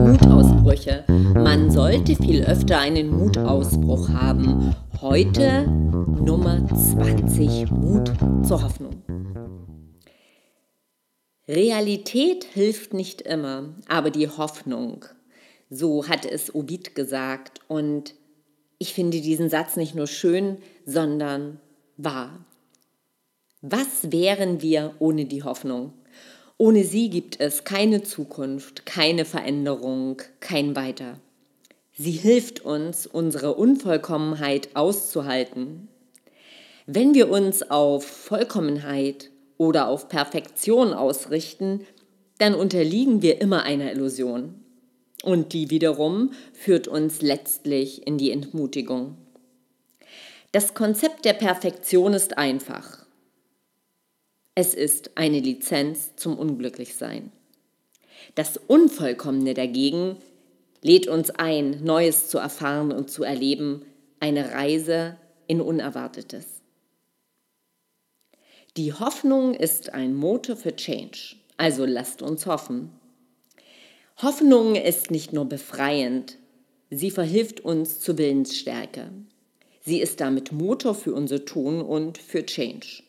Mutausbrüche. Man sollte viel öfter einen Mutausbruch haben. Heute Nummer 20. Mut zur Hoffnung. Realität hilft nicht immer, aber die Hoffnung. So hat es Ovid gesagt. Und ich finde diesen Satz nicht nur schön, sondern wahr. Was wären wir ohne die Hoffnung? Ohne sie gibt es keine Zukunft, keine Veränderung, kein Weiter. Sie hilft uns, unsere Unvollkommenheit auszuhalten. Wenn wir uns auf Vollkommenheit oder auf Perfektion ausrichten, dann unterliegen wir immer einer Illusion. Und die wiederum führt uns letztlich in die Entmutigung. Das Konzept der Perfektion ist einfach. Es ist eine Lizenz zum Unglücklichsein. Das Unvollkommene dagegen lädt uns ein, Neues zu erfahren und zu erleben, eine Reise in Unerwartetes. Die Hoffnung ist ein Motor für Change, also lasst uns hoffen. Hoffnung ist nicht nur befreiend, sie verhilft uns zur Willensstärke. Sie ist damit Motor für unser Tun und für Change.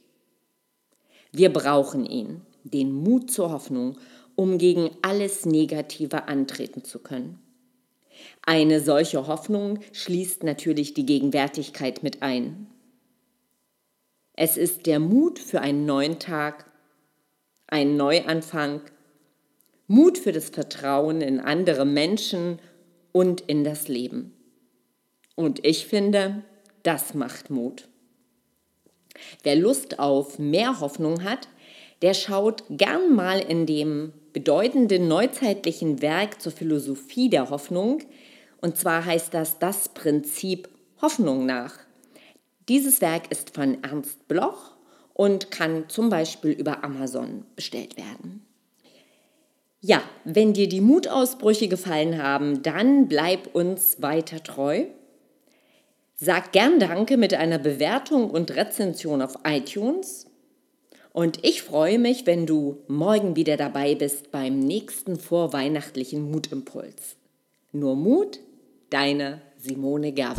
Wir brauchen ihn, den Mut zur Hoffnung, um gegen alles Negative antreten zu können. Eine solche Hoffnung schließt natürlich die Gegenwärtigkeit mit ein. Es ist der Mut für einen neuen Tag, einen Neuanfang, Mut für das Vertrauen in andere Menschen und in das Leben. Und ich finde, das macht Mut. Wer Lust auf mehr Hoffnung hat, der schaut gern mal in dem bedeutenden neuzeitlichen Werk zur Philosophie der Hoffnung, und zwar heißt das das Prinzip Hoffnung nach. Dieses Werk ist von Ernst Bloch und kann zum Beispiel über Amazon bestellt werden. Ja, wenn dir die Mutausbrüche gefallen haben, dann bleib uns weiter treu. Sag gern Danke mit einer Bewertung und Rezension auf iTunes. Und ich freue mich, wenn du morgen wieder dabei bist beim nächsten vorweihnachtlichen Mutimpuls. Nur Mut, deine Simone Gerwitz.